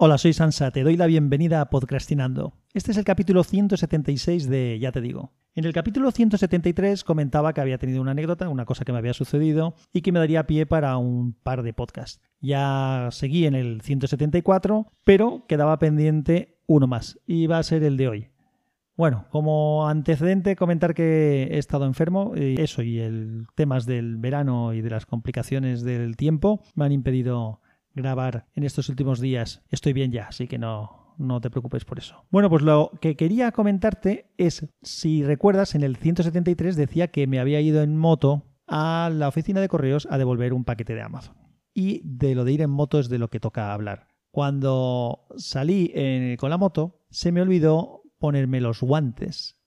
Hola, soy Sansa, te doy la bienvenida a Podcastinando. Este es el capítulo 176 de Ya te digo. En el capítulo 173 comentaba que había tenido una anécdota, una cosa que me había sucedido y que me daría pie para un par de podcasts. Ya seguí en el 174, pero quedaba pendiente uno más y va a ser el de hoy. Bueno, como antecedente comentar que he estado enfermo, y eso y el temas del verano y de las complicaciones del tiempo me han impedido grabar en estos últimos días. Estoy bien ya, así que no, no te preocupes por eso. Bueno, pues lo que quería comentarte es, si recuerdas, en el 173 decía que me había ido en moto a la oficina de correos a devolver un paquete de Amazon. Y de lo de ir en moto es de lo que toca hablar. Cuando salí con la moto, se me olvidó ponerme los guantes.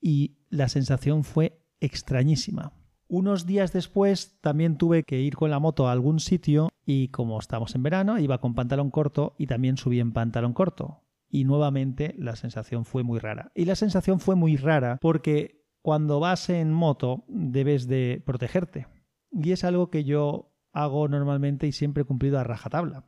Y la sensación fue extrañísima. Unos días después también tuve que ir con la moto a algún sitio y como estamos en verano iba con pantalón corto y también subí en pantalón corto. Y nuevamente la sensación fue muy rara. Y la sensación fue muy rara porque cuando vas en moto debes de protegerte. Y es algo que yo hago normalmente y siempre he cumplido a rajatabla.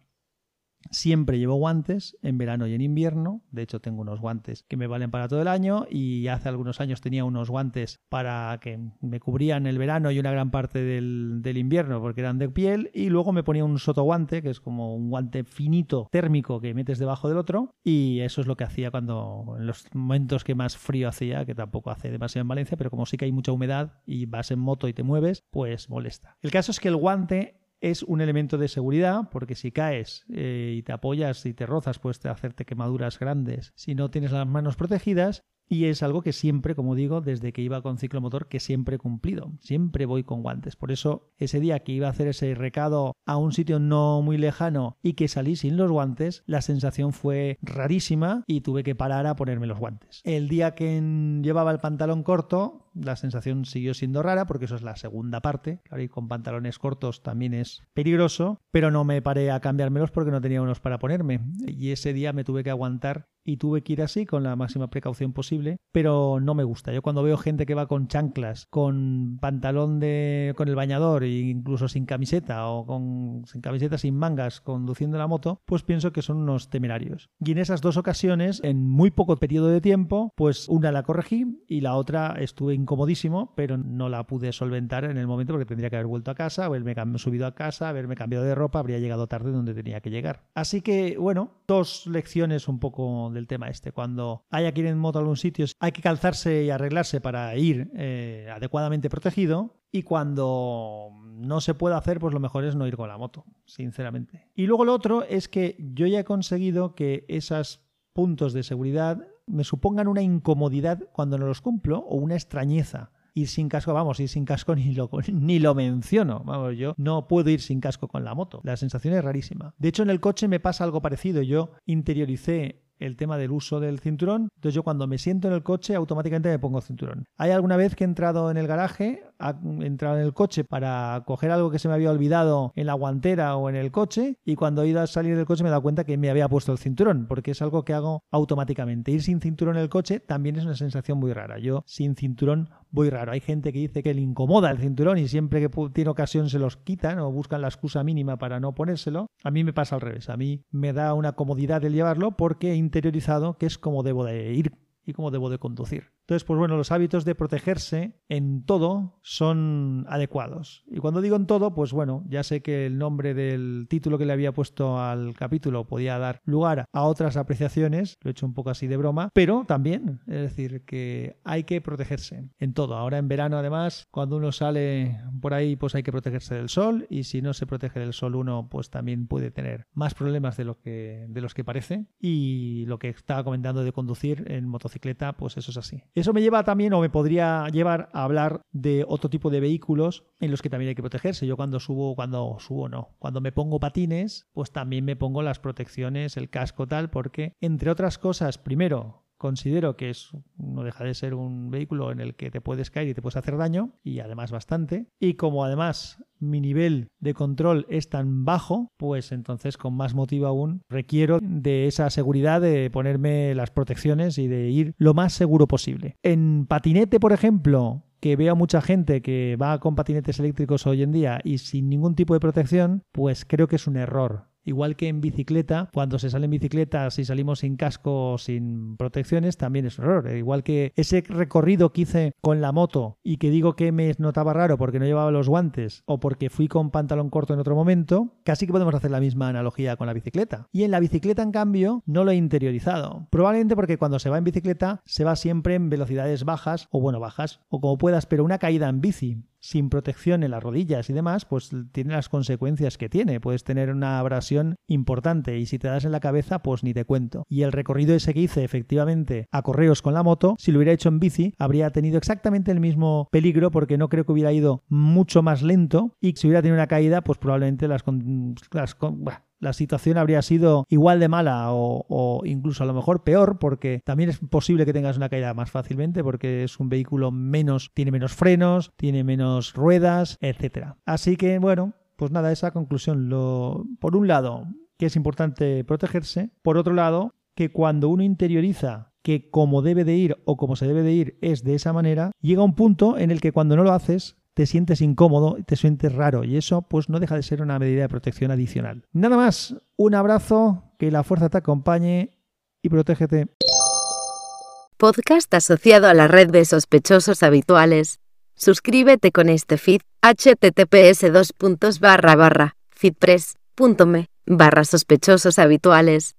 Siempre llevo guantes en verano y en invierno. De hecho, tengo unos guantes que me valen para todo el año y hace algunos años tenía unos guantes para que me cubrían el verano y una gran parte del, invierno porque eran de piel. Y luego me ponía un sotoguante, que es como un guante finito térmico que metes debajo del otro. Y eso es lo que hacía cuando, en los momentos que más frío hacía, que tampoco hace demasiado en Valencia, pero como sí que hay mucha humedad y vas en moto y te mueves, pues molesta. El caso es que el guante es un elemento de seguridad, porque si caes eh, y te apoyas y te rozas, puedes hacerte quemaduras grandes si no tienes las manos protegidas. Y es algo que siempre, como digo, desde que iba con ciclomotor, que siempre he cumplido. Siempre voy con guantes. Por eso, ese día que iba a hacer ese recado a un sitio no muy lejano y que salí sin los guantes, la sensación fue rarísima y tuve que parar a ponerme los guantes. El día que llevaba el pantalón corto, la sensación siguió siendo rara porque eso es la segunda parte. Claro, y con pantalones cortos también es peligroso, pero no me paré a cambiármelos porque no tenía unos para ponerme. Y ese día me tuve que aguantar y tuve que ir así con la máxima precaución posible, pero no me gusta. Yo cuando veo gente que va con chanclas, con pantalón de con el bañador e incluso sin camiseta o con sin camiseta sin mangas conduciendo la moto, pues pienso que son unos temerarios. Y en esas dos ocasiones, en muy poco periodo de tiempo, pues una la corregí y la otra estuve incomodísimo, pero no la pude solventar en el momento porque tendría que haber vuelto a casa, haberme subido a casa, haberme cambiado de ropa, habría llegado tarde donde tenía que llegar. Así que, bueno, dos lecciones un poco del tema este. Cuando haya que ir en moto a algún sitio, hay que calzarse y arreglarse para ir eh, adecuadamente protegido. Y cuando no se puede hacer, pues lo mejor es no ir con la moto, sinceramente. Y luego lo otro es que yo ya he conseguido que esos puntos de seguridad me supongan una incomodidad cuando no los cumplo o una extrañeza. Ir sin casco, vamos, ir sin casco ni lo, ni lo menciono. Vamos, yo no puedo ir sin casco con la moto. La sensación es rarísima. De hecho, en el coche me pasa algo parecido. Yo interioricé el tema del uso del cinturón. Entonces yo cuando me siento en el coche automáticamente me pongo cinturón. Hay alguna vez que he entrado en el garaje, he entrado en el coche para coger algo que se me había olvidado en la guantera o en el coche y cuando he ido a salir del coche me he dado cuenta que me había puesto el cinturón porque es algo que hago automáticamente. Ir sin cinturón en el coche también es una sensación muy rara. Yo sin cinturón voy raro. Hay gente que dice que le incomoda el cinturón y siempre que tiene ocasión se los quitan o buscan la excusa mínima para no ponérselo. A mí me pasa al revés. A mí me da una comodidad el llevarlo porque he interiorizado que es como debo de ir y cómo debo de conducir. Entonces, pues bueno, los hábitos de protegerse en todo son adecuados. Y cuando digo en todo, pues bueno, ya sé que el nombre del título que le había puesto al capítulo podía dar lugar a otras apreciaciones, lo he hecho un poco así de broma, pero también, es decir, que hay que protegerse en todo. Ahora en verano, además, cuando uno sale por ahí, pues hay que protegerse del sol y si no se protege del sol uno, pues también puede tener más problemas de, lo que, de los que parece. Y lo que estaba comentando de conducir en motocicleta, pues eso es así. Eso me lleva también o me podría llevar a hablar de otro tipo de vehículos en los que también hay que protegerse. Yo cuando subo, cuando subo no, cuando me pongo patines, pues también me pongo las protecciones, el casco tal, porque entre otras cosas, primero, considero que es, no deja de ser un vehículo en el que te puedes caer y te puedes hacer daño, y además bastante. Y como además mi nivel de control es tan bajo, pues entonces con más motivo aún requiero de esa seguridad de ponerme las protecciones y de ir lo más seguro posible. En patinete, por ejemplo, que veo mucha gente que va con patinetes eléctricos hoy en día y sin ningún tipo de protección, pues creo que es un error Igual que en bicicleta, cuando se sale en bicicleta, si salimos sin casco, sin protecciones, también es un error. Igual que ese recorrido que hice con la moto y que digo que me notaba raro porque no llevaba los guantes o porque fui con pantalón corto en otro momento, casi que podemos hacer la misma analogía con la bicicleta. Y en la bicicleta, en cambio, no lo he interiorizado. Probablemente porque cuando se va en bicicleta se va siempre en velocidades bajas o bueno, bajas o como puedas, pero una caída en bici sin protección en las rodillas y demás, pues tiene las consecuencias que tiene. Puedes tener una abrasión importante y si te das en la cabeza, pues ni te cuento. Y el recorrido ese que hice efectivamente a correos con la moto, si lo hubiera hecho en bici, habría tenido exactamente el mismo peligro porque no creo que hubiera ido mucho más lento y si hubiera tenido una caída, pues probablemente las, las la situación habría sido igual de mala o, incluso a lo mejor peor porque también es posible que tengas una caída más fácilmente porque es un vehículo menos, tiene menos frenos, tiene menos ruedas, etcétera. Así que bueno, pues nada, esa conclusión. Lo, por un lado, que es importante protegerse. Por otro lado, que cuando uno interioriza que como debe de ir o como se debe de ir es de esa manera, llega un punto en el que cuando no lo haces te sientes incómodo, te sientes raro y eso pues no deja de ser una medida de protección adicional. Nada más, un abrazo, que la fuerza te acompañe y protégete. Podcast asociado a la red de sospechosos habituales. Suscríbete con este feed https dos barra barra feedpress.me habituales.